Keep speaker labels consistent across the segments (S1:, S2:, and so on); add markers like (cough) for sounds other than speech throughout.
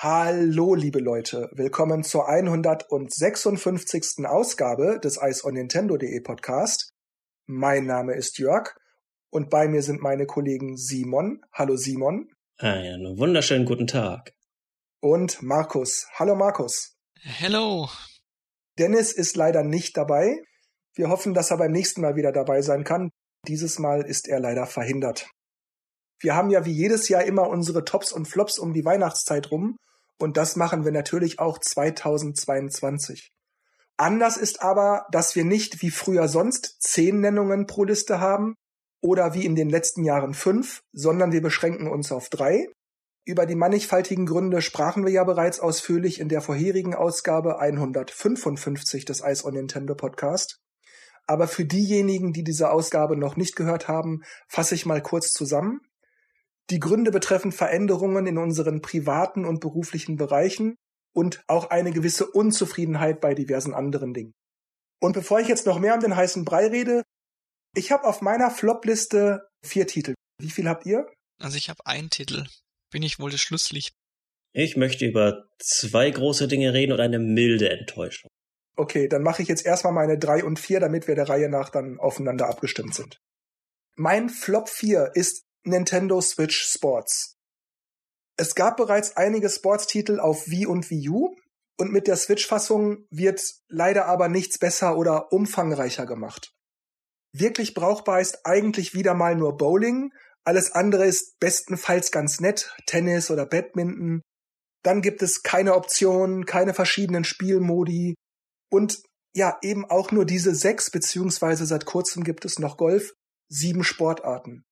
S1: Hallo, liebe Leute. Willkommen zur 156. Ausgabe des Ice on Nintendo.de Podcast. Mein Name ist Jörg und bei mir sind meine Kollegen Simon. Hallo, Simon.
S2: Einen wunderschönen guten Tag.
S1: Und Markus. Hallo, Markus.
S3: Hello.
S1: Dennis ist leider nicht dabei. Wir hoffen, dass er beim nächsten Mal wieder dabei sein kann. Dieses Mal ist er leider verhindert. Wir haben ja wie jedes Jahr immer unsere Tops und Flops um die Weihnachtszeit rum und das machen wir natürlich auch 2022. Anders ist aber, dass wir nicht wie früher sonst zehn Nennungen pro Liste haben oder wie in den letzten Jahren fünf, sondern wir beschränken uns auf drei. Über die mannigfaltigen Gründe sprachen wir ja bereits ausführlich in der vorherigen Ausgabe 155 des Ice on Nintendo Podcast. Aber für diejenigen, die diese Ausgabe noch nicht gehört haben, fasse ich mal kurz zusammen. Die Gründe betreffen Veränderungen in unseren privaten und beruflichen Bereichen und auch eine gewisse Unzufriedenheit bei diversen anderen Dingen. Und bevor ich jetzt noch mehr um den heißen Brei rede, ich habe auf meiner Flop-Liste vier Titel. Wie viel habt ihr?
S3: Also ich habe einen Titel. Bin ich wohl das Schlusslicht?
S2: Ich möchte über zwei große Dinge reden und eine milde Enttäuschung.
S1: Okay, dann mache ich jetzt erstmal meine drei und vier, damit wir der Reihe nach dann aufeinander abgestimmt sind. Mein Flop 4 ist Nintendo Switch Sports. Es gab bereits einige Sportstitel auf Wii und Wii U und mit der Switch-Fassung wird leider aber nichts besser oder umfangreicher gemacht. Wirklich brauchbar ist eigentlich wieder mal nur Bowling, alles andere ist bestenfalls ganz nett, Tennis oder Badminton. Dann gibt es keine Optionen, keine verschiedenen Spielmodi und ja, eben auch nur diese sechs, beziehungsweise seit kurzem gibt es noch Golf, sieben Sportarten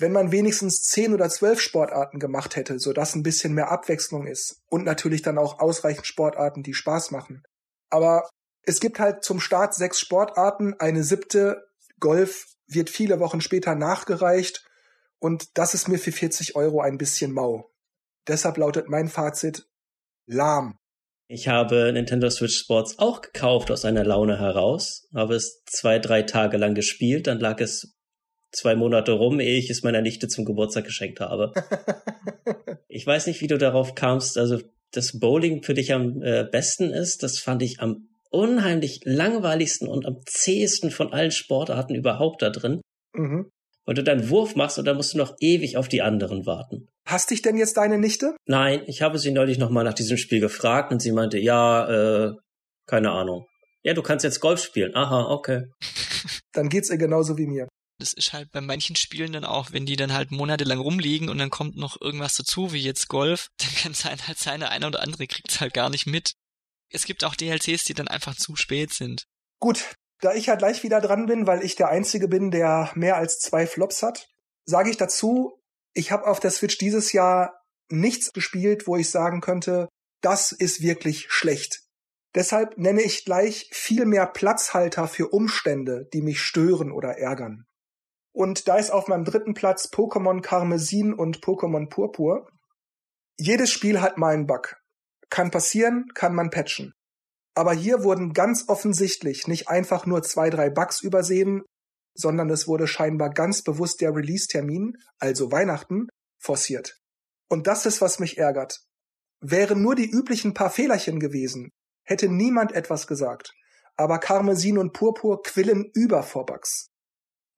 S1: wenn man wenigstens zehn oder zwölf Sportarten gemacht hätte, so dass ein bisschen mehr Abwechslung ist und natürlich dann auch ausreichend Sportarten, die Spaß machen. Aber es gibt halt zum Start sechs Sportarten, eine siebte Golf wird viele Wochen später nachgereicht und das ist mir für 40 Euro ein bisschen mau. Deshalb lautet mein Fazit lahm.
S2: Ich habe Nintendo Switch Sports auch gekauft aus einer Laune heraus, habe es zwei, drei Tage lang gespielt, dann lag es zwei Monate rum, ehe ich es meiner Nichte zum Geburtstag geschenkt habe. (laughs) ich weiß nicht, wie du darauf kamst, also das Bowling für dich am äh, besten ist, das fand ich am unheimlich langweiligsten und am zähesten von allen Sportarten überhaupt da drin. Mhm. Weil du deinen Wurf machst und dann musst du noch ewig auf die anderen warten.
S1: Hast dich denn jetzt deine Nichte?
S2: Nein, ich habe sie neulich nochmal nach diesem Spiel gefragt und sie meinte, ja, äh, keine Ahnung. Ja, du kannst jetzt Golf spielen. Aha, okay. (laughs)
S1: Dann geht's ihr genauso wie mir.
S3: Das ist halt bei manchen Spielen dann auch, wenn die dann halt monatelang rumliegen und dann kommt noch irgendwas dazu, wie jetzt Golf, (laughs) dann kann sein halt seine eine oder andere kriegt's halt gar nicht mit. Es gibt auch DLCs, die dann einfach zu spät sind.
S1: Gut, da ich ja gleich wieder dran bin, weil ich der Einzige bin, der mehr als zwei Flops hat, sage ich dazu, ich habe auf der Switch dieses Jahr nichts gespielt, wo ich sagen könnte, das ist wirklich schlecht. Deshalb nenne ich gleich viel mehr Platzhalter für Umstände, die mich stören oder ärgern. Und da ist auf meinem dritten Platz Pokémon Karmesin und Pokémon Purpur. Jedes Spiel hat mal einen Bug. Kann passieren, kann man patchen. Aber hier wurden ganz offensichtlich nicht einfach nur zwei, drei Bugs übersehen, sondern es wurde scheinbar ganz bewusst der Release-Termin, also Weihnachten, forciert. Und das ist, was mich ärgert. Wären nur die üblichen paar Fehlerchen gewesen, hätte niemand etwas gesagt. Aber Karmesin und Purpur quillen über vor Bugs.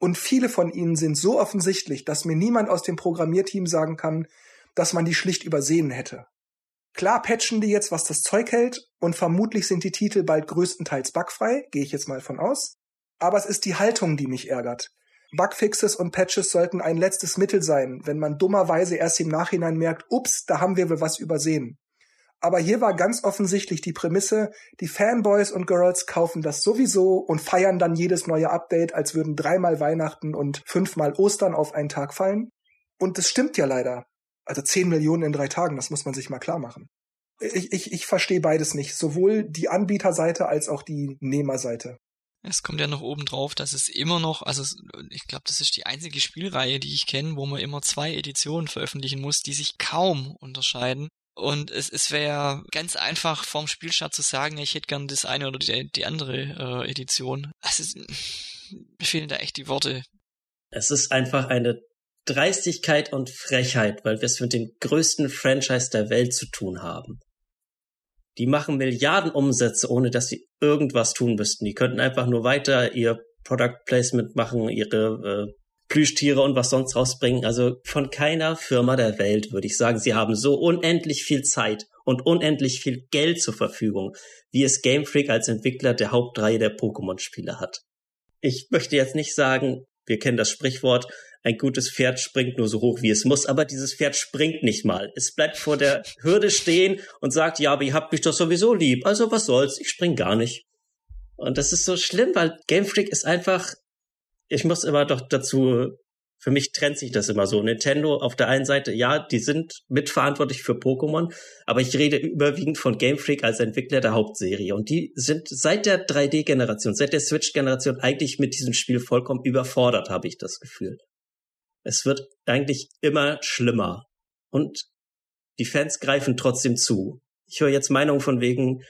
S1: Und viele von ihnen sind so offensichtlich, dass mir niemand aus dem Programmierteam sagen kann, dass man die schlicht übersehen hätte. Klar patchen die jetzt, was das Zeug hält, und vermutlich sind die Titel bald größtenteils bugfrei, gehe ich jetzt mal von aus. Aber es ist die Haltung, die mich ärgert. Bugfixes und Patches sollten ein letztes Mittel sein, wenn man dummerweise erst im Nachhinein merkt, ups, da haben wir wohl was übersehen. Aber hier war ganz offensichtlich die Prämisse, die Fanboys und Girls kaufen das sowieso und feiern dann jedes neue Update, als würden dreimal Weihnachten und fünfmal Ostern auf einen Tag fallen. Und das stimmt ja leider. Also zehn Millionen in drei Tagen, das muss man sich mal klar machen. Ich, ich, ich verstehe beides nicht. Sowohl die Anbieterseite als auch die Nehmerseite.
S3: Es kommt ja noch oben drauf, dass es immer noch, also ich glaube, das ist die einzige Spielreihe, die ich kenne, wo man immer zwei Editionen veröffentlichen muss, die sich kaum unterscheiden Und es, es wäre ganz einfach vorm Spielstart zu sagen, ich hätte gern das eine oder die, die andere äh, Edition. Also, (laughs) mir fehlen da echt die Worte.
S2: Es ist einfach eine Dreistigkeit und Frechheit, weil wir es mit dem größten Franchise der Welt zu tun haben. Die machen Milliarden Umsätze, ohne dass sie irgendwas tun müssten. Die könnten einfach nur weiter ihr Product Placement machen, ihre äh, Plüschtiere und was sonst rausbringen. Also von keiner Firma der Welt würde ich sagen, sie haben so unendlich viel Zeit und unendlich viel Geld zur Verfügung, wie es Game Freak als Entwickler der Hauptreihe der Pokémon-Spiele hat. Ich möchte jetzt nicht sagen, wir kennen das Sprichwort, ein gutes Pferd springt nur so hoch, wie es muss, aber dieses Pferd springt nicht mal. Es bleibt vor der Hürde stehen und sagt, ja, aber ihr habt mich doch sowieso lieb, also was soll's, ich spring gar nicht. Und das ist so schlimm, weil Game Freak ist einfach ich muss immer doch dazu, für mich trennt sich das immer so. Nintendo auf der einen Seite, ja, die sind mitverantwortlich für Pokémon, aber ich rede überwiegend von Game Freak als Entwickler der Hauptserie. Und die sind seit der 3D-Generation, seit der Switch-Generation eigentlich mit diesem Spiel vollkommen überfordert, habe ich das Gefühl. Es wird eigentlich immer schlimmer. Und die Fans greifen trotzdem zu. Ich höre jetzt Meinungen von wegen,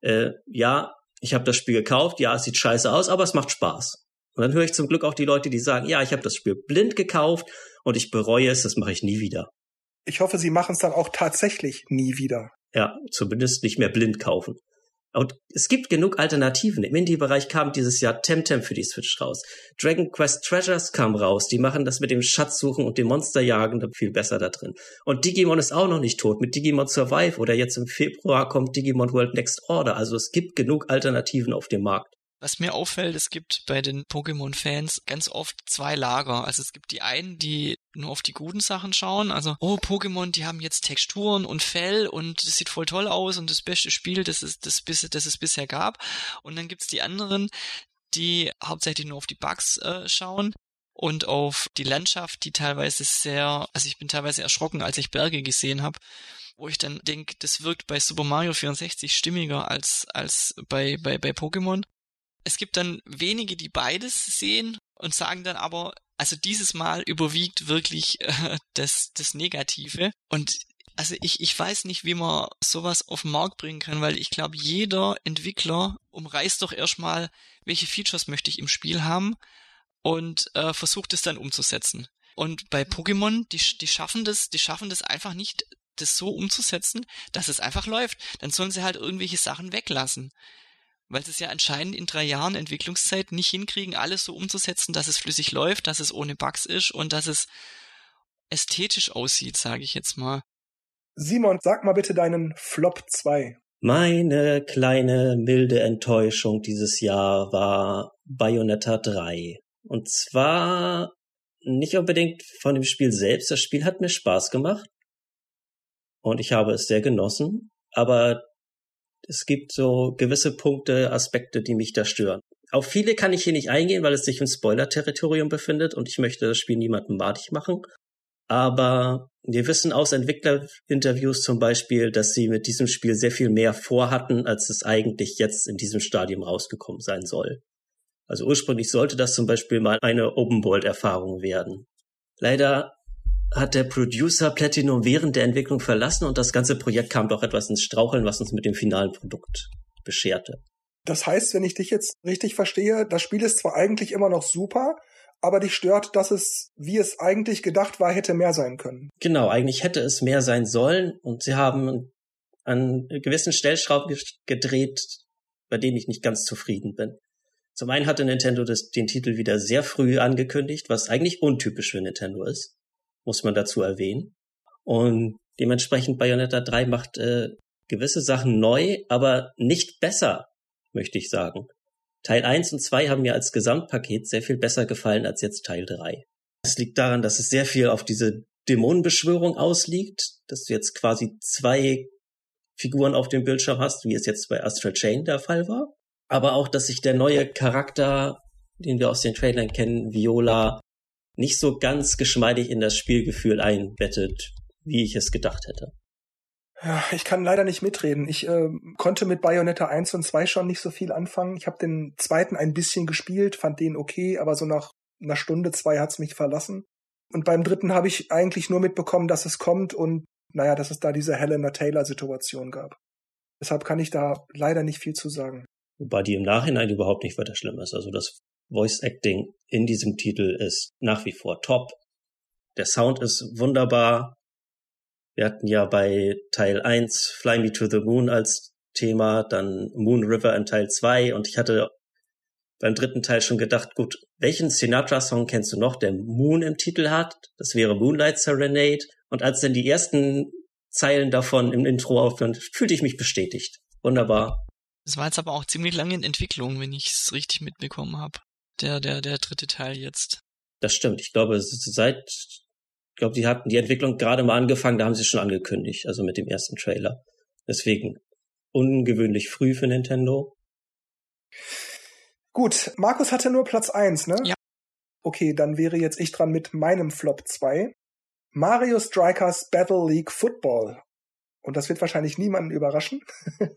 S2: äh, ja, ich habe das Spiel gekauft, ja, es sieht scheiße aus, aber es macht Spaß. Und dann höre ich zum Glück auch die Leute, die sagen, ja, ich habe das Spiel blind gekauft und ich bereue es, das mache ich nie wieder.
S1: Ich hoffe, sie machen es dann auch tatsächlich nie wieder.
S2: Ja, zumindest nicht mehr blind kaufen. Und es gibt genug Alternativen. Im Indie-Bereich kam dieses Jahr Temtem für die Switch raus. Dragon Quest Treasures kam raus. Die machen das mit dem Schatzsuchen und dem Monsterjagen viel besser da drin. Und Digimon ist auch noch nicht tot. Mit Digimon Survive oder jetzt im Februar kommt Digimon World Next Order. Also es gibt genug Alternativen auf dem Markt.
S3: Was mir auffällt, es gibt bei den Pokémon-Fans ganz oft zwei Lager. Also es gibt die einen, die nur auf die guten Sachen schauen. Also, oh, Pokémon, die haben jetzt Texturen und Fell und das sieht voll toll aus und das beste Spiel, das es, das, das es bisher gab. Und dann gibt's die anderen, die hauptsächlich nur auf die Bugs äh, schauen und auf die Landschaft, die teilweise sehr, also ich bin teilweise erschrocken, als ich Berge gesehen habe wo ich dann denke, das wirkt bei Super Mario 64 stimmiger als, als bei, bei, bei Pokémon. Es gibt dann wenige, die beides sehen und sagen dann aber, also dieses Mal überwiegt wirklich äh, das, das Negative. Und also ich, ich weiß nicht, wie man sowas auf den Markt bringen kann, weil ich glaube, jeder Entwickler umreißt doch erstmal, welche Features möchte ich im Spiel haben und äh, versucht es dann umzusetzen. Und bei Pokémon, die, die schaffen das, die schaffen das einfach nicht, das so umzusetzen, dass es einfach läuft. Dann sollen sie halt irgendwelche Sachen weglassen weil sie es ja anscheinend in drei Jahren Entwicklungszeit nicht hinkriegen, alles so umzusetzen, dass es flüssig läuft, dass es ohne Bugs ist und dass es ästhetisch aussieht, sage ich jetzt mal.
S1: Simon, sag mal bitte deinen Flop 2.
S2: Meine kleine milde Enttäuschung dieses Jahr war Bayonetta 3. Und zwar nicht unbedingt von dem Spiel selbst. Das Spiel hat mir Spaß gemacht. Und ich habe es sehr genossen. Aber es gibt so gewisse Punkte, Aspekte, die mich da stören. Auf viele kann ich hier nicht eingehen, weil es sich im Spoiler-Territorium befindet und ich möchte das Spiel niemandem madig machen. Aber wir wissen aus Entwicklerinterviews zum Beispiel, dass sie mit diesem Spiel sehr viel mehr vorhatten, als es eigentlich jetzt in diesem Stadium rausgekommen sein soll. Also ursprünglich sollte das zum Beispiel mal eine Open-World-Erfahrung werden. Leider hat der Producer Platinum während der Entwicklung verlassen und das ganze Projekt kam doch etwas ins Straucheln, was uns mit dem finalen Produkt bescherte.
S1: Das heißt, wenn ich dich jetzt richtig verstehe, das Spiel ist zwar eigentlich immer noch super, aber dich stört, dass es, wie es eigentlich gedacht war, hätte mehr sein können.
S2: Genau, eigentlich hätte es mehr sein sollen und sie haben an gewissen Stellschrauben gedreht, bei denen ich nicht ganz zufrieden bin. Zum einen hatte Nintendo das, den Titel wieder sehr früh angekündigt, was eigentlich untypisch für Nintendo ist muss man dazu erwähnen. Und dementsprechend Bayonetta 3 macht äh, gewisse Sachen neu, aber nicht besser, möchte ich sagen. Teil 1 und 2 haben mir als Gesamtpaket sehr viel besser gefallen als jetzt Teil 3. Es liegt daran, dass es sehr viel auf diese Dämonenbeschwörung ausliegt, dass du jetzt quasi zwei Figuren auf dem Bildschirm hast, wie es jetzt bei Astral Chain der Fall war. Aber auch, dass sich der neue Charakter, den wir aus den Trailern kennen, Viola, nicht so ganz geschmeidig in das Spielgefühl einbettet, wie ich es gedacht hätte.
S1: Ja, ich kann leider nicht mitreden. Ich äh, konnte mit Bayonetta 1 und 2 schon nicht so viel anfangen. Ich habe den zweiten ein bisschen gespielt, fand den okay, aber so nach einer Stunde, zwei hat's mich verlassen. Und beim dritten habe ich eigentlich nur mitbekommen, dass es kommt und naja, dass es da diese Helena Taylor-Situation gab. Deshalb kann ich da leider nicht viel zu sagen.
S2: Wobei die im Nachhinein überhaupt nicht weiter schlimm ist. Also das Voice Acting in diesem Titel ist nach wie vor top. Der Sound ist wunderbar. Wir hatten ja bei Teil 1 Fly Me to the Moon als Thema, dann Moon River in Teil 2 und ich hatte beim dritten Teil schon gedacht, gut, welchen Sinatra-Song kennst du noch, der Moon im Titel hat? Das wäre Moonlight Serenade. Und als dann die ersten Zeilen davon im Intro aufhören, fühlte ich mich bestätigt. Wunderbar.
S3: Das war jetzt aber auch ziemlich lange in Entwicklung, wenn ich es richtig mitbekommen habe. Der, der, der dritte Teil jetzt.
S2: Das stimmt. Ich glaube, seit, ich glaube, die hatten die Entwicklung gerade mal angefangen, da haben sie schon angekündigt, also mit dem ersten Trailer. Deswegen ungewöhnlich früh für Nintendo.
S1: Gut, Markus hatte nur Platz eins, ne?
S3: Ja.
S1: Okay, dann wäre jetzt ich dran mit meinem Flop 2. Mario Strikers Battle League Football. Und das wird wahrscheinlich niemanden überraschen. (laughs)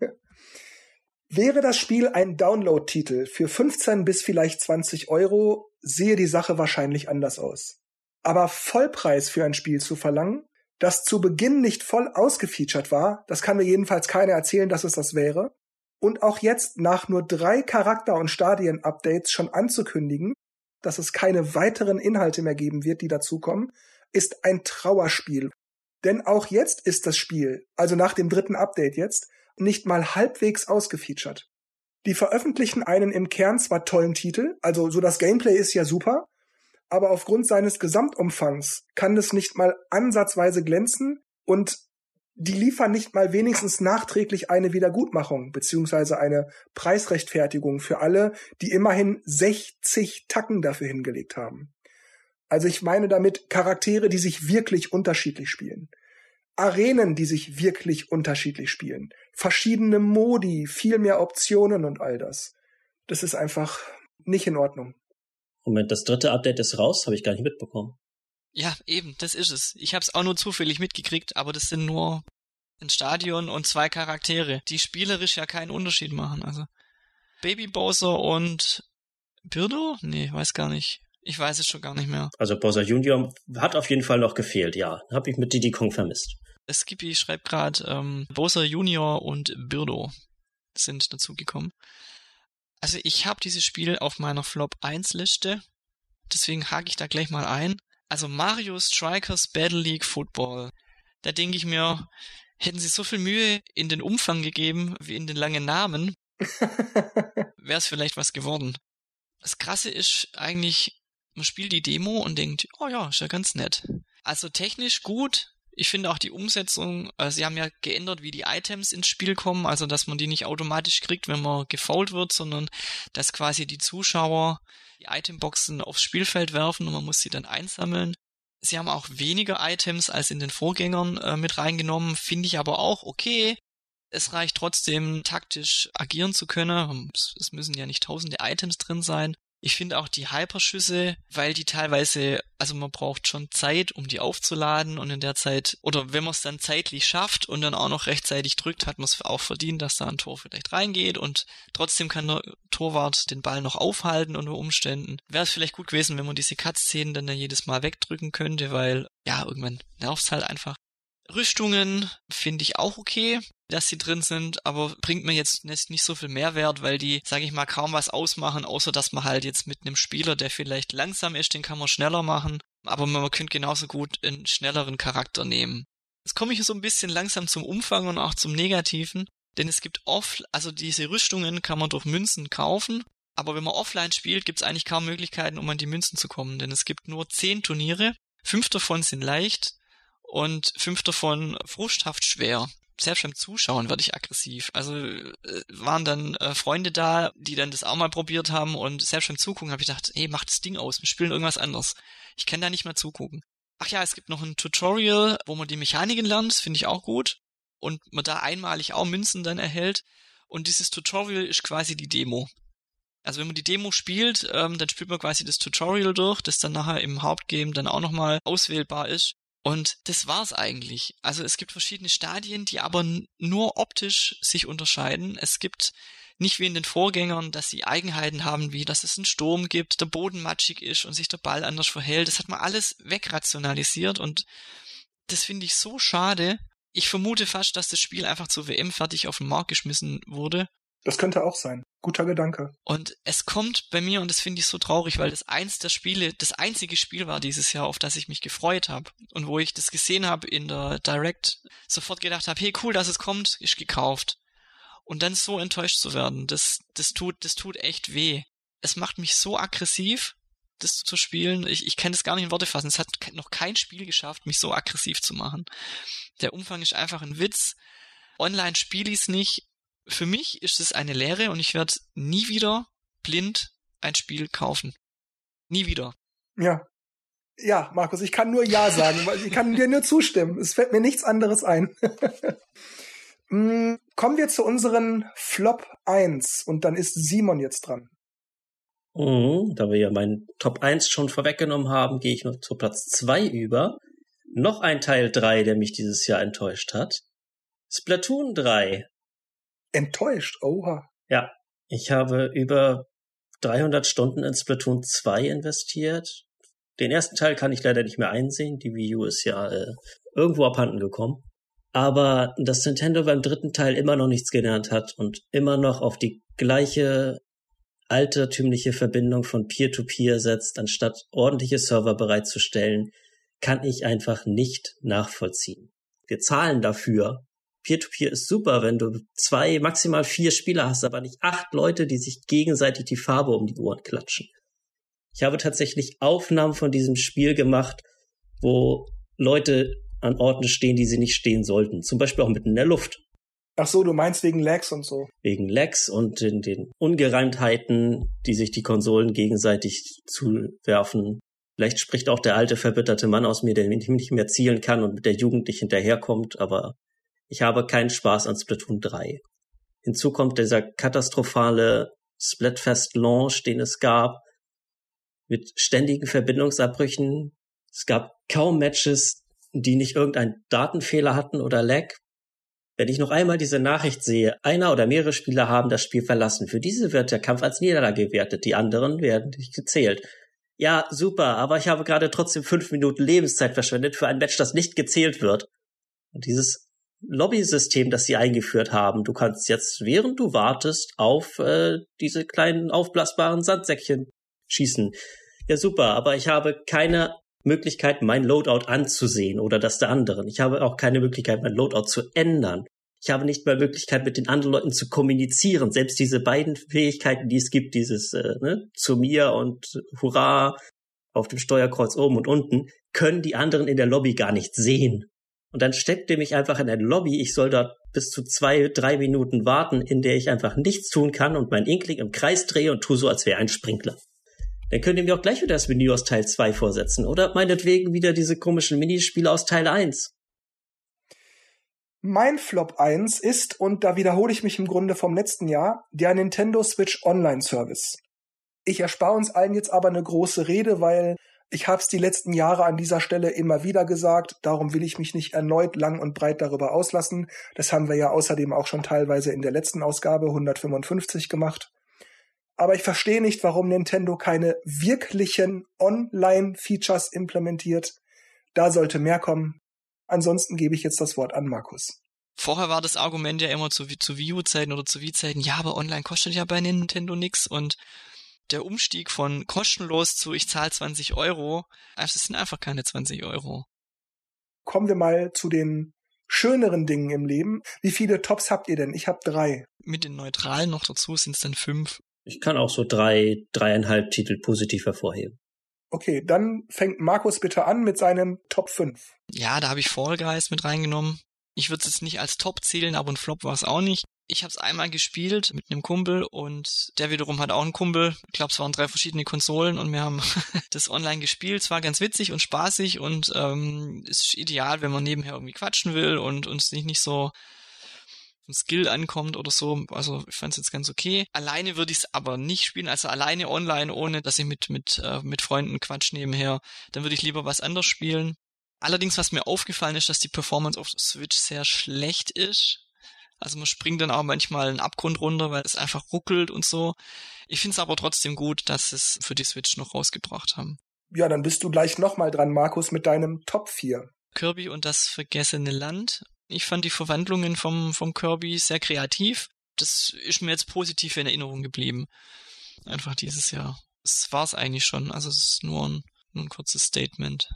S1: wäre das Spiel ein Download-Titel für 15 bis vielleicht 20 Euro, sehe die Sache wahrscheinlich anders aus. Aber Vollpreis für ein Spiel zu verlangen, das zu Beginn nicht voll ausgefeatured war, das kann mir jedenfalls keiner erzählen, dass es das wäre, und auch jetzt nach nur drei Charakter- und Stadien-Updates schon anzukündigen, dass es keine weiteren Inhalte mehr geben wird, die dazukommen, ist ein Trauerspiel. Denn auch jetzt ist das Spiel, also nach dem dritten Update jetzt, nicht mal halbwegs ausgefeatured. Die veröffentlichen einen im Kern zwar tollen Titel, also so das Gameplay ist ja super, aber aufgrund seines Gesamtumfangs kann es nicht mal ansatzweise glänzen und die liefern nicht mal wenigstens nachträglich eine Wiedergutmachung beziehungsweise eine Preisrechtfertigung für alle, die immerhin 60 Tacken dafür hingelegt haben. Also ich meine damit Charaktere, die sich wirklich unterschiedlich spielen. Arenen, die sich wirklich unterschiedlich spielen. Verschiedene Modi, viel mehr Optionen und all das. Das ist einfach nicht in Ordnung.
S2: Moment, das dritte Update ist raus, habe ich gar nicht mitbekommen.
S3: Ja, eben, das ist es. Ich habe es auch nur zufällig mitgekriegt, aber das sind nur ein Stadion und zwei Charaktere, die spielerisch ja keinen Unterschied machen. Also Baby Bowser und Birdo? Nee, weiß gar nicht. Ich weiß es schon gar nicht mehr.
S2: Also Bowser Junior hat auf jeden Fall noch gefehlt, ja. Habe ich mit Diddy Kong vermisst.
S3: Skippy schreibt gerade, ähm, Bowser Junior und Birdo sind dazugekommen. Also ich habe dieses Spiel auf meiner Flop 1 Liste, deswegen hake ich da gleich mal ein. Also Mario Strikers Battle League Football. Da denke ich mir, hätten sie so viel Mühe in den Umfang gegeben wie in den langen Namen, (laughs) wäre es vielleicht was geworden. Das Krasse ist eigentlich, man spielt die Demo und denkt, oh ja, ist ja ganz nett. Also technisch gut. Ich finde auch die Umsetzung, äh, sie haben ja geändert, wie die Items ins Spiel kommen, also dass man die nicht automatisch kriegt, wenn man gefault wird, sondern dass quasi die Zuschauer die Itemboxen aufs Spielfeld werfen und man muss sie dann einsammeln. Sie haben auch weniger Items als in den Vorgängern äh, mit reingenommen, finde ich aber auch okay. Es reicht trotzdem taktisch agieren zu können. Es müssen ja nicht tausende Items drin sein. Ich finde auch die Hyperschüsse, weil die teilweise, also man braucht schon Zeit, um die aufzuladen und in der Zeit, oder wenn man es dann zeitlich schafft und dann auch noch rechtzeitig drückt, hat man es auch verdient, dass da ein Tor vielleicht reingeht und trotzdem kann der Torwart den Ball noch aufhalten unter Umständen. Wäre es vielleicht gut gewesen, wenn man diese Cut-Szenen dann jedes Mal wegdrücken könnte, weil ja, irgendwann nervt es halt einfach. Rüstungen finde ich auch okay, dass sie drin sind, aber bringt mir jetzt nicht so viel Mehrwert, weil die, sage ich mal, kaum was ausmachen, außer dass man halt jetzt mit einem Spieler, der vielleicht langsam ist, den kann man schneller machen, aber man könnte genauso gut einen schnelleren Charakter nehmen. Jetzt komme ich so ein bisschen langsam zum Umfang und auch zum Negativen, denn es gibt oft, also diese Rüstungen kann man durch Münzen kaufen, aber wenn man offline spielt, gibt es eigentlich kaum Möglichkeiten, um an die Münzen zu kommen, denn es gibt nur zehn Turniere, fünf davon sind leicht, und fünf davon frusthaft schwer. Selbst beim Zuschauen werde ich aggressiv. Also äh, waren dann äh, Freunde da, die dann das auch mal probiert haben und selbst beim Zugucken habe ich gedacht, hey, mach das Ding aus, wir spielen irgendwas anderes. Ich kann da nicht mehr zugucken. Ach ja, es gibt noch ein Tutorial, wo man die Mechaniken lernt, finde ich auch gut. Und man da einmalig auch Münzen dann erhält. Und dieses Tutorial ist quasi die Demo. Also wenn man die Demo spielt, ähm, dann spielt man quasi das Tutorial durch, das dann nachher im Hauptgame dann auch nochmal auswählbar ist. Und das war's eigentlich. Also es gibt verschiedene Stadien, die aber nur optisch sich unterscheiden. Es gibt nicht wie in den Vorgängern, dass sie Eigenheiten haben, wie dass es einen Sturm gibt, der Boden matschig ist und sich der Ball anders verhält. Das hat man alles wegrationalisiert und Das finde ich so schade. Ich vermute fast, dass das Spiel einfach zur WM fertig auf den Markt geschmissen wurde.
S1: Das könnte auch sein. Guter Gedanke.
S3: Und es kommt bei mir, und das finde ich so traurig, weil das eins der Spiele, das einzige Spiel war dieses Jahr, auf das ich mich gefreut habe. Und wo ich das gesehen habe in der Direct, sofort gedacht habe, hey cool, dass es kommt, ist gekauft. Und dann so enttäuscht zu werden, das, das tut, das tut echt weh. Es macht mich so aggressiv, das zu spielen. Ich, ich kann das gar nicht in Worte fassen. Es hat noch kein Spiel geschafft, mich so aggressiv zu machen. Der Umfang ist einfach ein Witz. Online spiele ich es nicht. Für mich ist es eine Lehre und ich werde nie wieder blind ein Spiel kaufen. Nie wieder.
S1: Ja. Ja, Markus, ich kann nur Ja sagen, weil ich kann dir nur zustimmen. Es fällt mir nichts anderes ein. (laughs) Mm, kommen wir zu unseren Flop 1 und dann ist Simon jetzt dran.
S2: Mhm, da wir ja meinen Top 1 schon vorweggenommen haben, gehe ich noch zu Platz 2 über. Noch ein Teil 3, der mich dieses Jahr enttäuscht hat. Splatoon 3.
S1: Enttäuscht? Oha.
S2: Ja, ich habe über 300 Stunden in Splatoon 2 investiert. Den ersten Teil kann ich leider nicht mehr einsehen. Die Wii U ist ja äh, irgendwo abhanden gekommen. Aber dass Nintendo beim dritten Teil immer noch nichts gelernt hat und immer noch auf die gleiche altertümliche Verbindung von Peer-to-Peer -Peer setzt, anstatt ordentliche Server bereitzustellen, kann ich einfach nicht nachvollziehen. Wir zahlen dafür. Peer-to-Peer -Peer ist super, wenn du zwei, maximal vier Spieler hast, aber nicht acht Leute, die sich gegenseitig die Farbe um die Ohren klatschen. Ich habe tatsächlich Aufnahmen von diesem Spiel gemacht, wo Leute an Orten stehen, die sie nicht stehen sollten. Zum Beispiel auch mitten in der Luft.
S1: Ach so, du meinst wegen Lags und so.
S2: Wegen Lags und den, den Ungereimtheiten, die sich die Konsolen gegenseitig zuwerfen. Vielleicht spricht auch der alte, verbitterte Mann aus mir, der nicht mehr zielen kann und mit der Jugend nicht hinterherkommt, aber ich habe keinen Spaß an Splatoon 3. Hinzu kommt dieser katastrophale Splatfest-Launch, den es gab, mit ständigen Verbindungsabbrüchen. Es gab kaum Matches, die nicht irgendeinen Datenfehler hatten oder Lag. Wenn ich noch einmal diese Nachricht sehe, einer oder mehrere Spieler haben das Spiel verlassen, für diese wird der Kampf als Niederlage gewertet, die anderen werden nicht gezählt. Ja, super, aber ich habe gerade trotzdem fünf Minuten Lebenszeit verschwendet für ein Match, das nicht gezählt wird. Und dieses Lobby-System, das sie eingeführt haben, du kannst jetzt, während du wartest, auf äh, diese kleinen aufblasbaren Sandsäckchen schießen. Ja, super, aber ich habe keine Möglichkeit, mein Loadout anzusehen oder das der anderen. Ich habe auch keine Möglichkeit, mein Loadout zu ändern. Ich habe nicht mal Möglichkeit, mit den anderen Leuten zu kommunizieren. Selbst diese beiden Fähigkeiten, die es gibt, dieses äh, ne, zu mir und Hurra auf dem Steuerkreuz oben und unten, können die anderen in der Lobby gar nicht sehen. Und dann steckt ihr mich einfach in eine Lobby. Ich soll dort bis zu zwei, drei Minuten warten, in der ich einfach nichts tun kann und mein Inkling im Kreis drehe und tue so, als wäre ein Sprinkler. Dann könnt ihr mir auch gleich wieder das Menü aus Teil 2 vorsetzen. Oder meinetwegen wieder diese komischen Minispiele aus Teil 1.
S1: Mein Flop 1 ist, und da wiederhole ich mich im Grunde vom letzten Jahr, der Nintendo Switch Online Service. Ich erspare uns allen jetzt aber eine große Rede, weil ich habe es die letzten Jahre an dieser Stelle immer wieder gesagt, darum will ich mich nicht erneut lang und breit darüber auslassen. Das haben wir ja außerdem auch schon teilweise in der letzten Ausgabe 155 gemacht. Aber ich verstehe nicht, warum Nintendo keine wirklichen Online-Features implementiert. Da sollte mehr kommen. Ansonsten gebe ich jetzt das Wort an Markus.
S3: Vorher war das Argument ja immer zu, zu Wii U-Zeiten oder zu Wii-Zeiten, ja, aber online kostet ja bei Nintendo nix und der Umstieg von kostenlos zu ich zahle 20 Euro, das sind einfach keine 20 Euro.
S1: Kommen wir mal zu den schöneren Dingen im Leben. Wie viele Tops habt ihr denn? Ich habe drei.
S3: Mit den neutralen noch dazu sind es dann fünf.
S2: Ich kann auch so drei, dreieinhalb Titel positiv hervorheben.
S1: Okay, dann fängt Markus bitte an mit seinem Top 5.
S3: Ja, da habe ich Fall Guys mit reingenommen. Ich würde es jetzt nicht als Top zählen, aber ein Flop war es auch nicht. Ich habe es einmal gespielt mit einem Kumpel und der wiederum hat auch einen Kumpel. Ich glaube, es waren drei verschiedene Konsolen und wir haben (laughs) das online gespielt. Es war ganz witzig und spaßig und ähm, ist ideal, wenn man nebenher irgendwie quatschen will und uns nicht, nicht so ein Skill ankommt oder so. Also ich fand es jetzt ganz okay. Alleine würde ich es aber nicht spielen, also alleine online, ohne dass ich mit, mit, äh, mit Freunden quatsch nebenher. Dann würde ich lieber was anderes spielen. Allerdings, was mir aufgefallen ist, dass die Performance auf Switch sehr schlecht ist. Also man springt dann auch manchmal einen Abgrund runter, weil es einfach ruckelt und so. Ich finde es aber trotzdem gut, dass sie es für die Switch noch rausgebracht haben.
S1: Ja, dann bist du gleich nochmal dran, Markus, mit deinem Top 4.
S3: Kirby und das vergessene Land. Ich fand die Verwandlungen vom, vom Kirby sehr kreativ. Das ist mir jetzt positiv in Erinnerung geblieben. Einfach dieses Jahr. Das war's eigentlich schon. Also es ist nur ein, nur ein kurzes Statement.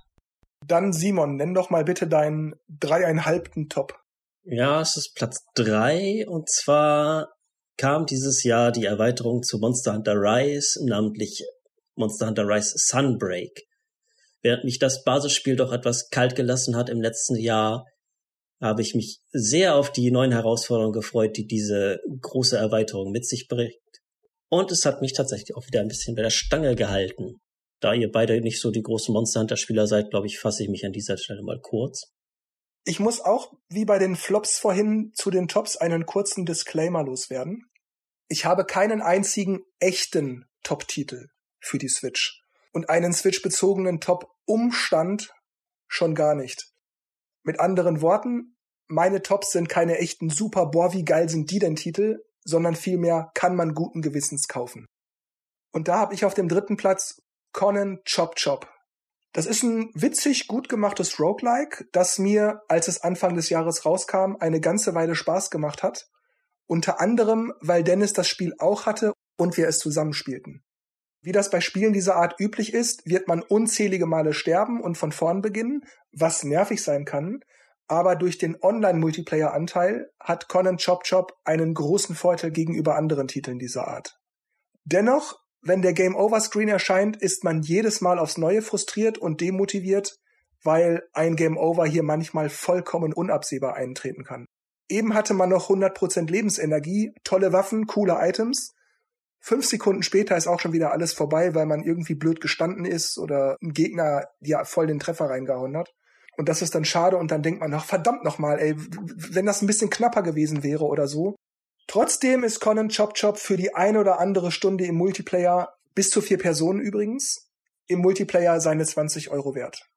S1: Dann Simon, nenn doch mal bitte deinen dreieinhalbten Top.
S2: Ja, es ist Platz drei und zwar kam dieses Jahr die Erweiterung zu Monster Hunter Rise, namentlich Monster Hunter Rise Sunbreak. Während mich das Basisspiel doch etwas kalt gelassen hat im letzten Jahr, habe ich mich sehr auf die neuen Herausforderungen gefreut, die diese große Erweiterung mit sich bringt. Und es hat mich tatsächlich auch wieder ein bisschen bei der Stange gehalten. Da ihr beide nicht so die großen Monster Hunter Spieler seid, glaube ich, fasse ich mich an dieser Stelle mal kurz.
S1: Ich muss auch, wie bei den Flops vorhin, zu den Tops einen kurzen Disclaimer loswerden. Ich habe keinen einzigen echten Top-Titel für die Switch. Und einen Switch-bezogenen Top-Umstand schon gar nicht. Mit anderen Worten, meine Tops sind keine echten super, boah, wie geil sind die denn Titel, sondern vielmehr kann man guten Gewissens kaufen. Und da habe ich auf dem dritten Platz Conan Chop Chop das ist ein witzig gut gemachtes Roguelike, das mir, als es Anfang des Jahres rauskam, eine ganze Weile Spaß gemacht hat. Unter anderem, weil Dennis das Spiel auch hatte und wir es zusammenspielten. Wie das bei Spielen dieser Art üblich ist, wird man unzählige Male sterben und von vorn beginnen, was nervig sein kann. Aber durch den Online-Multiplayer-Anteil hat Conan Chop Chop einen großen Vorteil gegenüber anderen Titeln dieser Art. Dennoch wenn der Game Over Screen erscheint, ist man jedes Mal aufs Neue frustriert und demotiviert, weil ein Game Over hier manchmal vollkommen unabsehbar eintreten kann. Eben hatte man noch 100% Lebensenergie, tolle Waffen, coole Items. Fünf Sekunden später ist auch schon wieder alles vorbei, weil man irgendwie blöd gestanden ist oder ein Gegner ja voll den Treffer reingehauen hat. Und das ist dann schade und dann denkt man, ach verdammt nochmal, ey, wenn das ein bisschen knapper gewesen wäre oder so, Trotzdem ist Conan Chop Chop für die eine oder andere Stunde im Multiplayer, bis zu vier Personen übrigens, im Multiplayer seine 20 Euro wert.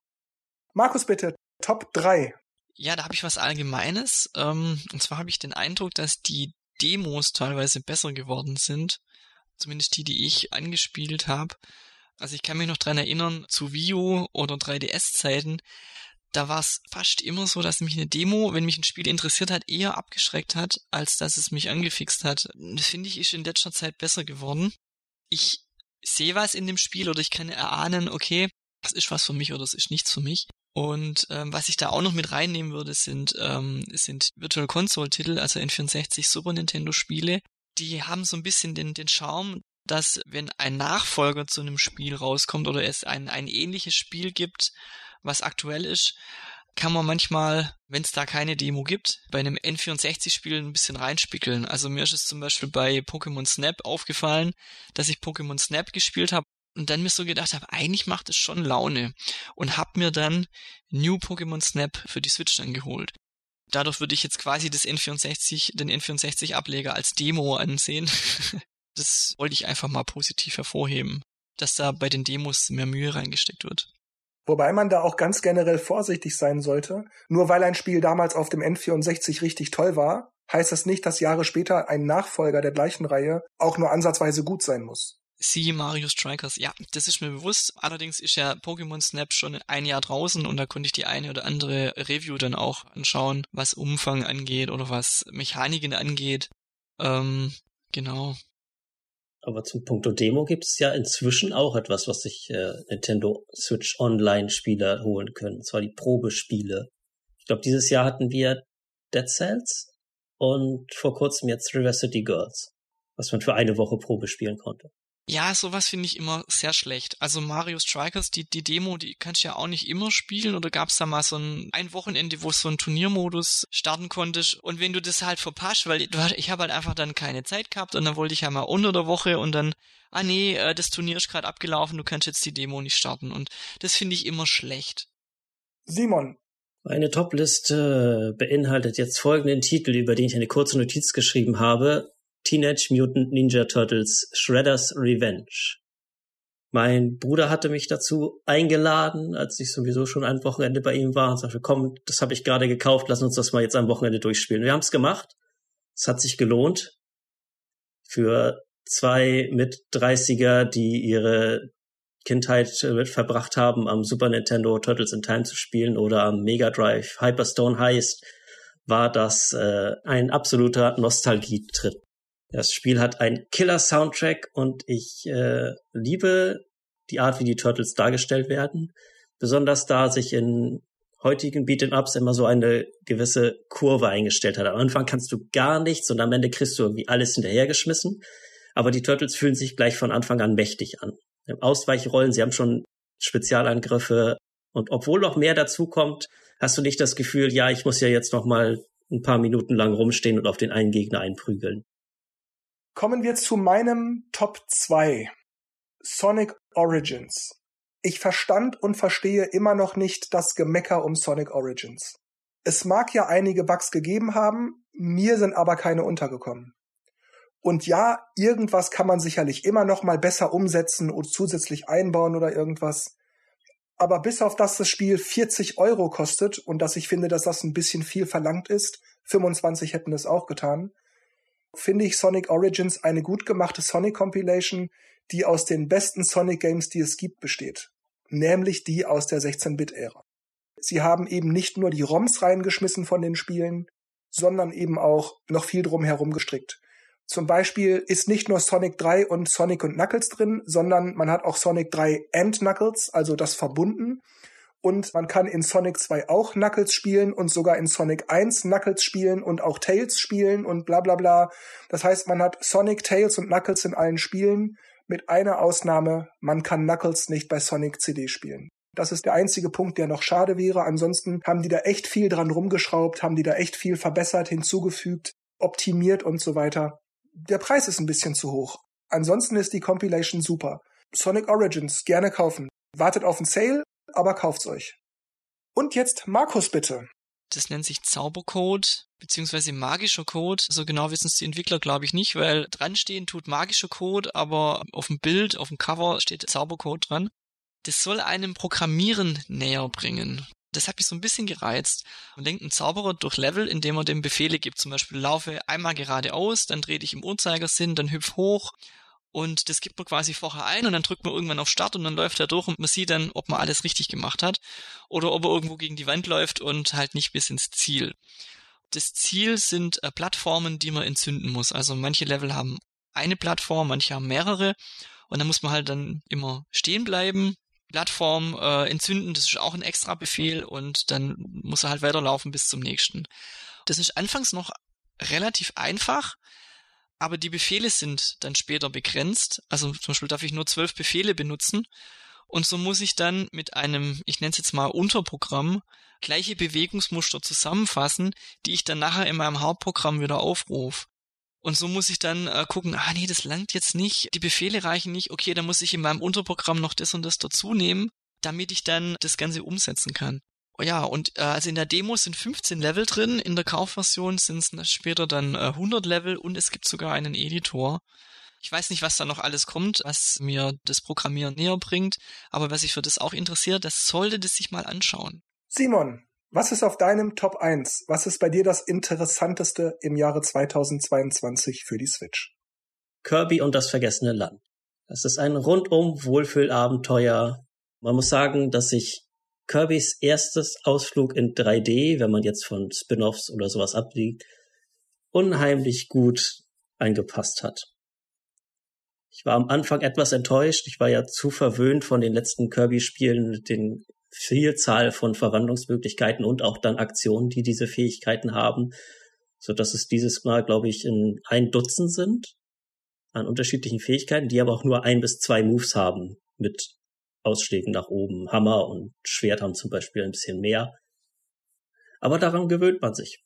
S1: Markus, bitte, Top 3.
S3: Ja, da habe ich was Allgemeines. Ähm, und zwar habe ich den Eindruck, dass die Demos teilweise besser geworden sind. Zumindest die, die ich angespielt habe. Also ich kann mich noch dran erinnern, zu Wii U oder 3DS-Zeiten, da war es fast immer so, dass mich eine Demo, wenn mich ein Spiel interessiert hat, eher abgeschreckt hat, als dass es mich angefixt hat. Das finde ich ist in letzter Zeit besser geworden. Ich sehe was in dem Spiel oder ich kann erahnen, okay, das ist was für mich oder das ist nichts für mich. Und ähm, was ich da auch noch mit reinnehmen würde, sind, ähm, sind Virtual Console Titel, also N64 Super Nintendo Spiele. Die haben so ein bisschen den, den Charme, dass wenn ein Nachfolger zu einem Spiel rauskommt oder es ein, ein ähnliches Spiel gibt, was aktuell ist, kann man manchmal, wenn es da keine Demo gibt, bei einem N64-Spiel ein bisschen reinspickeln. Also mir ist es zum Beispiel bei Pokémon Snap aufgefallen, dass ich Pokémon Snap gespielt habe und dann mir so gedacht habe, eigentlich macht es schon Laune und hab mir dann New Pokémon Snap für die Switch dann geholt. Dadurch würde ich jetzt quasi das N64, den N64-Ableger als Demo ansehen. (laughs) das wollte ich einfach mal positiv hervorheben, dass da bei den Demos mehr Mühe reingesteckt wird.
S1: Wobei man da auch ganz generell vorsichtig sein sollte. Nur weil ein Spiel damals auf dem N64 richtig toll war, heißt das nicht, dass Jahre später ein Nachfolger der gleichen Reihe auch nur ansatzweise gut sein muss.
S3: Sie Mario Strikers, ja, das ist mir bewusst. Allerdings ist ja Pokémon Snap schon ein Jahr draußen und da konnte ich die eine oder andere Review dann auch anschauen, was Umfang angeht oder was Mechaniken angeht. Ähm, genau.
S2: Aber zum Punkt Demo gibt es ja inzwischen auch etwas, was sich äh, Nintendo Switch Online Spieler holen können. Und zwar die Probespiele. Ich glaube, dieses Jahr hatten wir Dead Cells und vor kurzem jetzt River City Girls, was man für eine Woche Probe spielen konnte.
S3: Ja, sowas finde ich immer sehr schlecht. Also Mario Strikers, die, die Demo, die kannst du ja auch nicht immer spielen. Oder gab es da mal so ein, ein Wochenende, wo so ein Turniermodus starten konntest? Und wenn du das halt verpasst, weil du, ich habe halt einfach dann keine Zeit gehabt und dann wollte ich ja mal unter der Woche und dann, ah nee, äh, das Turnier ist gerade abgelaufen, du kannst jetzt die Demo nicht starten. Und das finde ich immer schlecht.
S1: Simon.
S2: Meine Topliste beinhaltet jetzt folgenden Titel, über den ich eine kurze Notiz geschrieben habe. Teenage Mutant Ninja Turtles Shredder's Revenge. Mein Bruder hatte mich dazu eingeladen, als ich sowieso schon ein Wochenende bei ihm war und sagte, komm, das habe ich gerade gekauft, lass uns das mal jetzt am Wochenende durchspielen. Wir haben es gemacht. Es hat sich gelohnt. Für zwei mit 30er, die ihre Kindheit äh, verbracht haben, am Super Nintendo Turtles in Time zu spielen oder am Mega Drive Hyperstone Heist, war das äh, ein absoluter Nostalgietrip. Das Spiel hat einen Killer-Soundtrack und ich äh, liebe die Art, wie die Turtles dargestellt werden. Besonders da sich in heutigen Beat'em-Ups immer so eine gewisse Kurve eingestellt hat. Am Anfang kannst du gar nichts und am Ende kriegst du irgendwie alles hinterhergeschmissen. Aber die Turtles fühlen sich gleich von Anfang an mächtig an. Ausweichrollen, sie haben schon Spezialangriffe und obwohl noch mehr dazukommt, hast du nicht das Gefühl, ja, ich muss ja jetzt noch mal ein paar Minuten lang rumstehen und auf den einen Gegner einprügeln.
S1: Kommen wir zu meinem Top 2. Sonic Origins. Ich verstand und verstehe immer noch nicht das Gemecker um Sonic Origins. Es mag ja einige Bugs gegeben haben, mir sind aber keine untergekommen. Und ja, irgendwas kann man sicherlich immer noch mal besser umsetzen und zusätzlich einbauen oder irgendwas. Aber bis auf das das Spiel 40 Euro kostet und dass ich finde, dass das ein bisschen viel verlangt ist, 25 hätten es auch getan, finde ich Sonic Origins eine gut gemachte Sonic Compilation, die aus den besten Sonic Games, die es gibt, besteht. Nämlich die aus der 16-Bit-Ära. Sie haben eben nicht nur die ROMs reingeschmissen von den Spielen, sondern eben auch noch viel drum herum gestrickt. Zum Beispiel ist nicht nur Sonic 3 und Sonic und Knuckles drin, sondern man hat auch Sonic 3 and Knuckles, also das verbunden. Und man kann in Sonic 2 auch Knuckles spielen und sogar in Sonic 1 Knuckles spielen und auch Tails spielen und bla bla bla. Das heißt, man hat Sonic, Tails und Knuckles in allen Spielen, mit einer Ausnahme, man kann Knuckles nicht bei Sonic CD spielen. Das ist der einzige Punkt, der noch schade wäre. Ansonsten haben die da echt viel dran rumgeschraubt, haben die da echt viel verbessert, hinzugefügt, optimiert und so weiter der Preis ist ein bisschen zu hoch. Ansonsten ist die Compilation super. Sonic Origins gerne kaufen. Wartet auf den Sale, aber kauft's euch. Und jetzt Markus bitte.
S3: Das nennt sich Zaubercode beziehungsweise magischer Code. So genau wissen es die Entwickler, glaube ich, nicht, weil dran stehen tut magischer Code, aber auf dem Bild, auf dem Cover steht Zaubercode dran. Das soll einem Programmieren näher bringen. Das hat mich so ein bisschen gereizt. Man denkt ein Zauberer durch Level, indem er dem Befehle gibt. Zum Beispiel laufe einmal geradeaus, dann dreh dich im Uhrzeigersinn, dann hüpf hoch. Und das gibt man quasi vorher ein und dann drückt man irgendwann auf Start und dann läuft er durch und man sieht dann, ob man alles richtig gemacht hat oder ob er irgendwo gegen die Wand läuft und halt nicht bis ins Ziel. Das Ziel sind äh, Plattformen, die man entzünden muss. Also manche Level haben eine Plattform, manche haben mehrere und dann muss man halt dann immer stehen bleiben, Plattform äh, entzünden, das ist auch ein extra Befehl und dann muss er halt weiterlaufen bis zum nächsten. Das ist anfangs noch relativ einfach, aber die Befehle sind dann später begrenzt. Also zum Beispiel darf ich nur zwölf Befehle benutzen und so muss ich dann mit einem, ich nenne es jetzt mal Unterprogramm, gleiche Bewegungsmuster zusammenfassen, die ich dann nachher in meinem Hauptprogramm wieder aufrufe. Und so muss ich dann äh, gucken, ah nee, das langt jetzt nicht, die Befehle reichen nicht, okay, dann muss ich in meinem Unterprogramm noch das und das dazu nehmen, damit ich dann das Ganze umsetzen kann. Oh ja, und äh, also in der Demo sind 15 Level drin, in der Kaufversion sind es später dann äh, 100 Level und es gibt sogar einen Editor. Ich weiß nicht, was da noch alles kommt, was mir das Programmieren näher bringt, aber wer sich für das auch interessiert, das sollte das sich mal anschauen.
S1: Simon, was ist auf deinem Top 1? Was ist bei dir das Interessanteste im Jahre 2022 für die Switch?
S2: Kirby und das vergessene Land. Das ist ein rundum Wohlfühlabenteuer. Man muss sagen, dass sich Kirbys erstes Ausflug in 3D, wenn man jetzt von Spin-offs oder sowas abliegt, unheimlich gut eingepasst hat. Ich war am Anfang etwas enttäuscht. Ich war ja zu verwöhnt von den letzten Kirby-Spielen mit den Vielzahl von Verwandlungsmöglichkeiten und auch dann Aktionen, die diese Fähigkeiten haben, so dass es dieses Mal, glaube ich, in ein Dutzend sind an unterschiedlichen Fähigkeiten, die aber auch nur ein bis zwei Moves haben mit Ausschlägen nach oben. Hammer und Schwert haben zum Beispiel ein bisschen mehr. Aber daran gewöhnt man sich.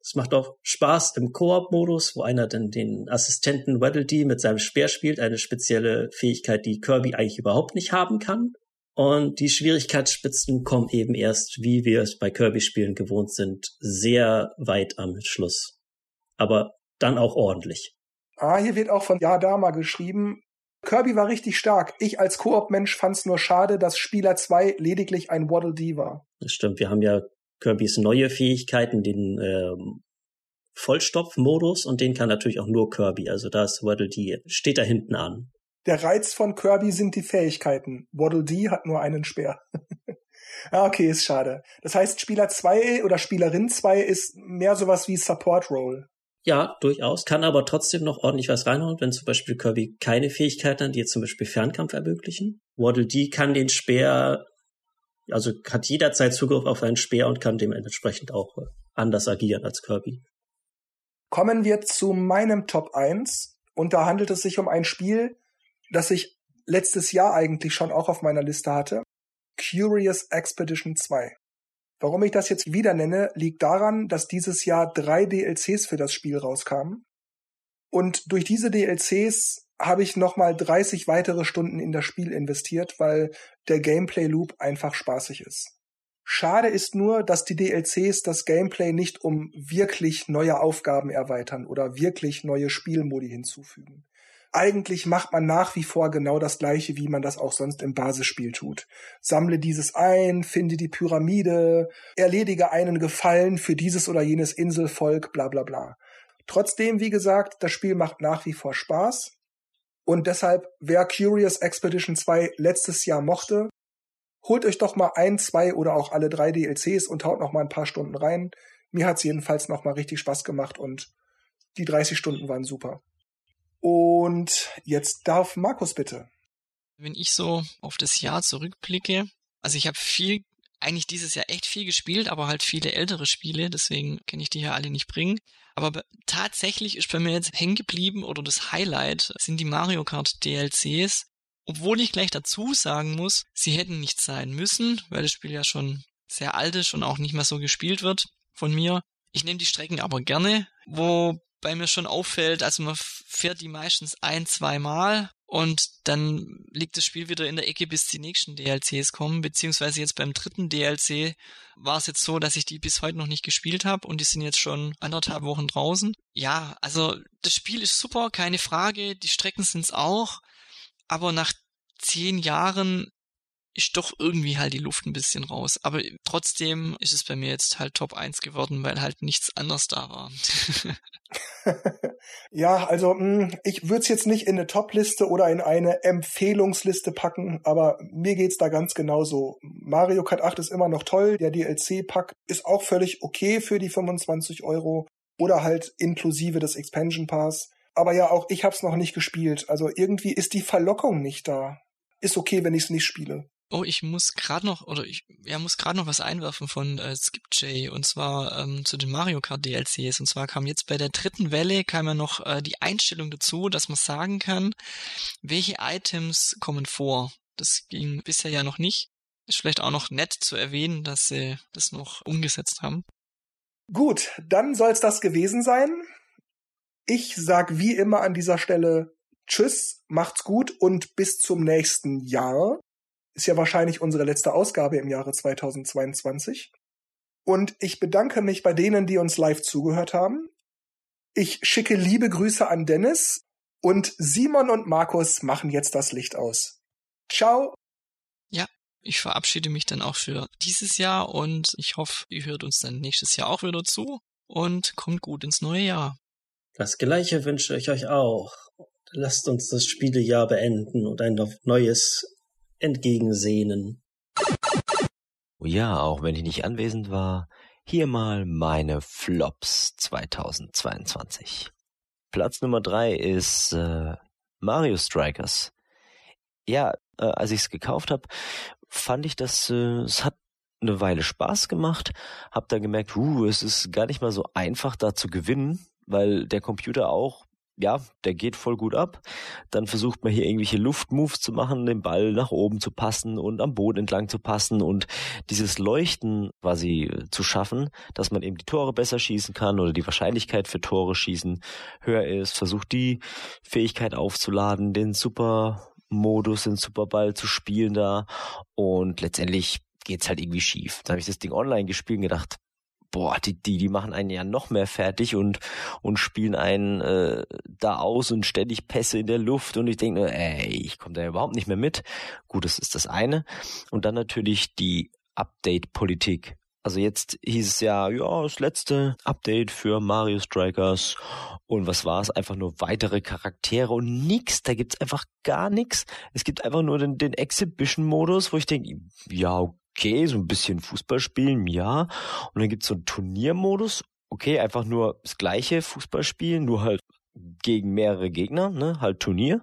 S2: Es macht auch Spaß im Koop-Modus, wo einer dann den Assistenten Waddle Dee mit seinem Speer spielt, eine spezielle Fähigkeit, die Kirby eigentlich überhaupt nicht haben kann. Und die Schwierigkeitsspitzen kommen eben erst, wie wir es bei Kirby-Spielen gewohnt sind, sehr weit am Schluss. Aber dann auch ordentlich.
S1: Ah, hier wird auch von Yadama geschrieben. Kirby war richtig stark. Ich als Koop-Mensch fand's nur schade, dass Spieler 2 lediglich ein Waddle Dee war.
S2: Das stimmt. Wir haben ja Kirbys neue Fähigkeiten, den ähm, Vollstopf-Modus und den kann natürlich auch nur Kirby. Also da ist Waddle Dee, steht da hinten an.
S1: Der Reiz von Kirby sind die Fähigkeiten. Waddle Dee hat nur einen Speer. (laughs) ah, okay, ist schade. Das heißt, Spieler 2 oder Spielerin 2 ist mehr sowas wie Support Role.
S2: Ja, durchaus. Kann aber trotzdem noch ordentlich was reinhauen, wenn zum Beispiel Kirby keine Fähigkeiten hat, die jetzt zum Beispiel Fernkampf ermöglichen. Waddle Dee kann den Speer, also hat jederzeit Zugriff auf einen Speer und kann dementsprechend auch anders agieren als Kirby.
S1: Kommen wir zu meinem Top 1. Und da handelt es sich um ein Spiel, das ich letztes Jahr eigentlich schon auch auf meiner Liste hatte. Curious Expedition 2. Warum ich das jetzt wieder nenne, liegt daran, dass dieses Jahr drei DLCs für das Spiel rauskamen. Und durch diese DLCs habe ich nochmal 30 weitere Stunden in das Spiel investiert, weil der Gameplay Loop einfach spaßig ist. Schade ist nur, dass die DLCs das Gameplay nicht um wirklich neue Aufgaben erweitern oder wirklich neue Spielmodi hinzufügen eigentlich macht man nach wie vor genau das gleiche, wie man das auch sonst im Basisspiel tut. Sammle dieses ein, finde die Pyramide, erledige einen Gefallen für dieses oder jenes Inselvolk, bla bla bla. Trotzdem, wie gesagt, das Spiel macht nach wie vor Spaß. Und deshalb, wer Curious Expedition 2 letztes Jahr mochte, holt euch doch mal ein, zwei oder auch alle drei DLCs und haut noch mal ein paar Stunden rein. Mir hat's jedenfalls noch mal richtig Spaß gemacht und die 30 Stunden waren super. Und jetzt darf Markus bitte.
S3: Wenn ich so auf das Jahr zurückblicke, also ich habe viel, eigentlich dieses Jahr echt viel gespielt, aber halt viele ältere Spiele, deswegen kann ich die hier alle nicht bringen. Aber tatsächlich ist bei mir jetzt hängen geblieben oder das Highlight sind die Mario Kart DLCs. Obwohl ich gleich dazu sagen muss, sie hätten nicht sein müssen, weil das Spiel ja schon sehr alt ist und auch nicht mehr so gespielt wird von mir. Ich nehme die Strecken aber gerne, wo bei mir schon auffällt, also man fährt die meistens ein, zwei Mal und dann liegt das Spiel wieder in der Ecke, bis die nächsten DLCs kommen, beziehungsweise jetzt beim dritten DLC war es jetzt so, dass ich die bis heute noch nicht gespielt habe und die sind jetzt schon anderthalb Wochen draußen. Ja, also das Spiel ist super, keine Frage, die Strecken sind's auch, aber nach zehn Jahren ist doch irgendwie halt die Luft ein bisschen raus. Aber trotzdem ist es bei mir jetzt halt Top 1 geworden, weil halt nichts anderes da war. (laughs)
S1: ja, also hm, ich würde es jetzt nicht in eine Top-Liste oder in eine Empfehlungsliste packen, aber mir geht's da ganz genauso. Mario Kart 8 ist immer noch toll, der DLC-Pack ist auch völlig okay für die 25 Euro oder halt inklusive des Expansion Pass. Aber ja, auch ich hab's noch nicht gespielt. Also irgendwie ist die Verlockung nicht da. Ist okay, wenn ich's nicht spiele.
S3: Oh, ich muss gerade noch, oder ich ja, muss gerade noch was einwerfen von äh, SkipJ und zwar ähm, zu den Mario Kart DLCs. Und zwar kam jetzt bei der dritten Welle kam ja noch äh, die Einstellung dazu, dass man sagen kann, welche Items kommen vor. Das ging bisher ja noch nicht. Ist vielleicht auch noch nett zu erwähnen, dass sie das noch umgesetzt haben.
S1: Gut, dann soll's das gewesen sein. Ich sag wie immer an dieser Stelle Tschüss, macht's gut und bis zum nächsten Jahr. Ist ja wahrscheinlich unsere letzte Ausgabe im Jahre 2022. Und ich bedanke mich bei denen, die uns live zugehört haben. Ich schicke liebe Grüße an Dennis und Simon und Markus machen jetzt das Licht aus. Ciao.
S3: Ja, ich verabschiede mich dann auch für dieses Jahr und ich hoffe, ihr hört uns dann nächstes Jahr auch wieder zu und kommt gut ins neue Jahr.
S2: Das gleiche wünsche ich euch auch. Lasst uns das Spielejahr beenden und ein neues entgegensehnen.
S4: Ja, auch wenn ich nicht anwesend war, hier mal meine Flops 2022. Platz Nummer drei ist äh, Mario Strikers. Ja, äh, als ich es gekauft habe, fand ich, dass äh, es hat eine Weile Spaß gemacht. Hab dann gemerkt, uh, es ist gar nicht mal so einfach da zu gewinnen, weil der Computer auch ja, der geht voll gut ab. Dann versucht man hier irgendwelche Luftmoves zu machen, den Ball nach oben zu passen und am Boden entlang zu passen und dieses Leuchten quasi äh, zu schaffen, dass man eben die Tore besser schießen kann oder die Wahrscheinlichkeit für Tore schießen höher ist. Versucht die Fähigkeit aufzuladen, den Supermodus, den Superball zu spielen da und letztendlich geht's halt irgendwie schief. Dann habe ich das Ding online gespielt und gedacht, boah, die, die, die machen einen ja noch mehr fertig und, und spielen einen äh, da aus und ständig Pässe in der Luft und ich denke ey, ich komme da überhaupt nicht mehr mit. Gut, das ist das eine. Und dann natürlich die Update-Politik. Also jetzt hieß es ja, ja, das letzte Update für Mario Strikers. Und was war es? Einfach nur weitere Charaktere und nix. Da gibt's einfach gar nichts. Es gibt einfach nur den, den Exhibition-Modus, wo ich denke, ja, okay, so ein bisschen Fußball spielen, ja. Und dann gibt's so einen Turniermodus. Okay, einfach nur das gleiche Fußball spielen, nur halt gegen mehrere Gegner, ne, halt Turnier.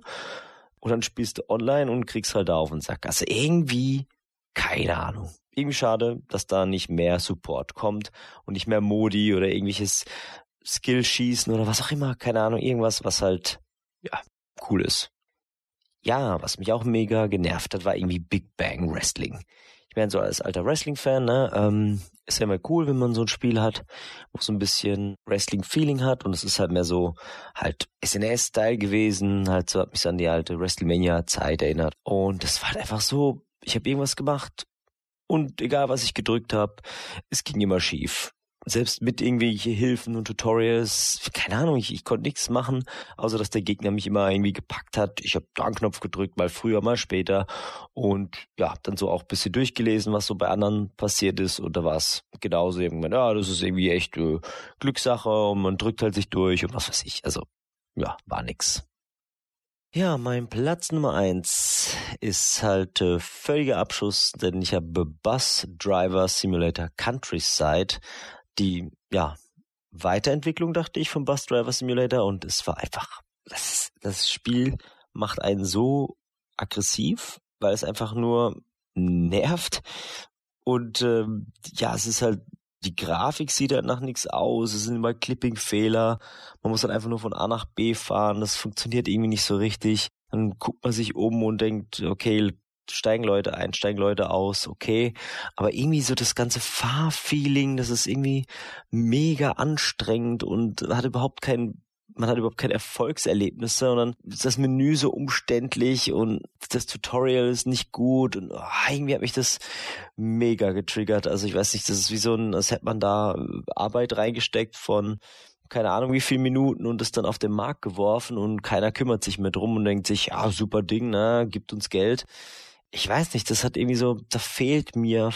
S4: Und dann spielst du online und kriegst halt da auf den Sack. Also irgendwie, keine Ahnung irgendwie schade, dass da nicht mehr Support kommt und nicht mehr Modi oder irgendwelches Skill-Schießen oder was auch immer, keine Ahnung, irgendwas, was halt, ja, cool ist. Ja, was mich auch mega genervt hat, war irgendwie Big Bang Wrestling. Ich meine, so als alter Wrestling-Fan, ne, ähm, ist ja immer cool, wenn man so ein Spiel hat, wo so ein bisschen Wrestling-Feeling hat und es ist halt mehr so halt SNS-Style gewesen, halt so hat mich an die alte WrestleMania-Zeit erinnert und das war halt einfach so, ich habe irgendwas gemacht und egal, was ich gedrückt habe, es ging immer schief. Selbst mit irgendwelche Hilfen und Tutorials, keine Ahnung, ich, ich konnte nichts machen, außer dass der Gegner mich immer irgendwie gepackt hat. Ich habe da einen Knopf gedrückt, mal früher, mal später. Und ja, dann so auch bisschen durchgelesen, was so bei anderen passiert ist. Und da war es genauso irgendwann, ja, das ist irgendwie echt äh, Glückssache und man drückt halt sich durch und was weiß ich. Also, ja, war nix. Ja, mein Platz Nummer eins ist halt äh, völliger Abschuss, denn ich habe Bus Driver Simulator Countryside, die ja Weiterentwicklung dachte ich vom Bus Driver Simulator. Und es war einfach das, das Spiel macht einen so aggressiv, weil es einfach nur nervt. Und ähm, ja, es ist halt die Grafik sieht halt nach nichts aus, es sind immer Clipping-Fehler, man muss halt einfach nur von A nach B fahren, das funktioniert irgendwie nicht so richtig. Dann guckt man sich um und denkt, okay, steigen Leute ein, steigen Leute aus, okay. Aber irgendwie so das ganze Fahrfeeling, das ist irgendwie mega anstrengend und hat überhaupt keinen man hat überhaupt keine Erfolgserlebnisse, sondern das Menü so umständlich und das Tutorial ist nicht gut und oh, irgendwie hat mich das mega getriggert. Also ich weiß nicht, das ist wie so ein, als hätte man da Arbeit reingesteckt von keine Ahnung wie viel Minuten und ist dann auf den Markt geworfen und keiner kümmert sich mehr drum und denkt sich, ja, super Ding, ne, gibt uns Geld. Ich weiß nicht, das hat irgendwie so, da fehlt mir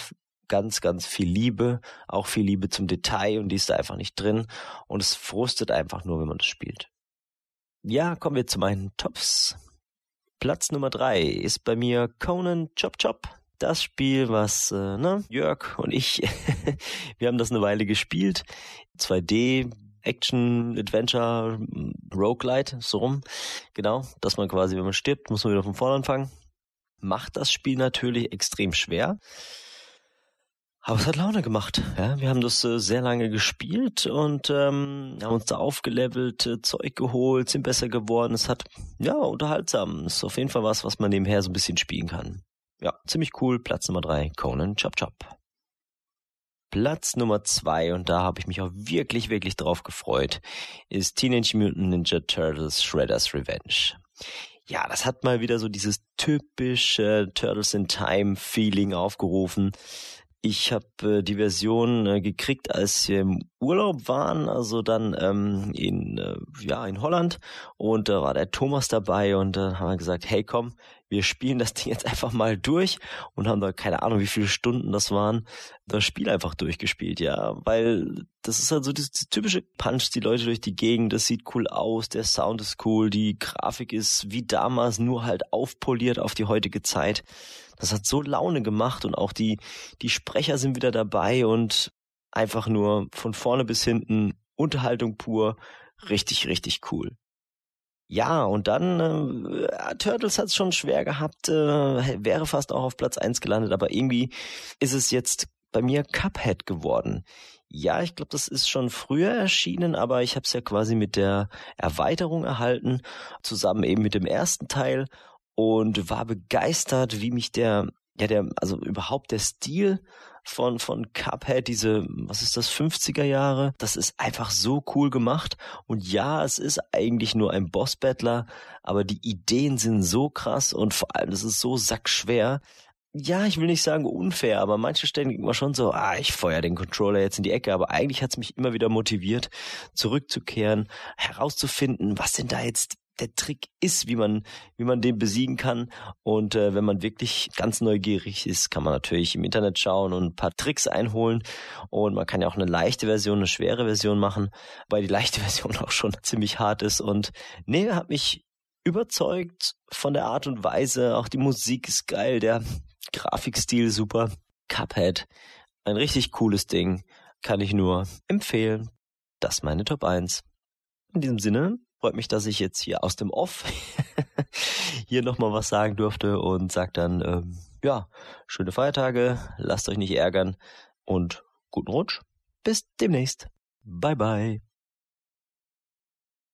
S4: ganz, ganz viel Liebe, auch viel Liebe zum Detail und die ist da einfach nicht drin und es frustet einfach nur, wenn man das spielt. Ja, kommen wir zu meinen Tops. Platz Nummer drei ist bei mir Conan Chop Chop. Das Spiel, was äh, ne, Jörg und ich, (laughs) wir haben das eine Weile gespielt. 2D, Action, Adventure, Roguelite, so rum. Genau, dass man quasi, wenn man stirbt, muss man wieder von vorne anfangen. Macht das Spiel natürlich extrem schwer. Aber es hat Laune gemacht. Ja, wir haben das äh, sehr lange gespielt und ähm, haben uns da aufgelevelt, äh, Zeug geholt, sind besser geworden. Es hat ja unterhaltsam. Ist auf jeden Fall was, was man nebenher so ein bisschen spielen kann. Ja, ziemlich cool. Platz Nummer drei, Conan Chop Chop. Platz Nummer zwei, und da habe ich mich auch wirklich, wirklich drauf gefreut, ist Teenage Mutant Ninja Turtles Shredder's Revenge. Ja, das hat mal wieder so dieses typische Turtles in Time Feeling aufgerufen. Ich habe äh, die Version äh, gekriegt, als wir im Urlaub waren, also dann ähm, in äh, ja in Holland. Und da war der Thomas dabei und äh, haben wir gesagt, hey komm, wir spielen das Ding jetzt einfach mal durch. Und haben da keine Ahnung, wie viele Stunden das waren, das Spiel einfach durchgespielt, ja, weil das ist halt so das, das typische Punch, die Leute durch die Gegend, das sieht cool aus, der Sound ist cool, die Grafik ist wie damals nur halt aufpoliert auf die heutige Zeit. Das hat so Laune gemacht und auch die, die Sprecher sind wieder dabei und einfach nur von vorne bis hinten Unterhaltung pur. Richtig, richtig cool. Ja, und dann, äh, Turtles hat es schon schwer gehabt, äh, wäre fast auch auf Platz eins gelandet, aber irgendwie ist es jetzt bei mir Cuphead geworden. Ja, ich glaube, das ist schon früher erschienen, aber ich habe es ja quasi mit der Erweiterung erhalten, zusammen eben mit dem ersten Teil und war begeistert, wie mich der, ja, der, also überhaupt der Stil von, von Cuphead, diese, was ist das, 50er Jahre, das ist einfach so cool gemacht. Und ja, es ist eigentlich nur ein Boss-Battler, aber die Ideen sind so krass und vor allem, es ist so sackschwer. Ja, ich will nicht sagen unfair, aber manche Stellen denkt man schon so, ah, ich feuer den Controller jetzt in die Ecke, aber eigentlich hat es mich immer wieder motiviert, zurückzukehren, herauszufinden, was sind da jetzt der Trick ist, wie man, wie man den besiegen kann. Und äh, wenn man wirklich ganz neugierig ist, kann man natürlich im Internet schauen und ein paar Tricks einholen. Und man kann ja auch eine leichte Version, eine schwere Version machen, weil die leichte (laughs) Version auch schon ziemlich hart ist. Und nee, hat mich überzeugt von der Art und Weise. Auch die Musik ist geil, der Grafikstil super. Cuphead, ein richtig cooles Ding. Kann ich nur empfehlen. Das meine Top 1. In diesem Sinne, freut mich, dass ich jetzt hier aus dem Off (laughs) hier nochmal was sagen durfte und sag dann, ähm, ja, schöne Feiertage, lasst euch nicht ärgern und guten Rutsch. Bis demnächst. Bye bye.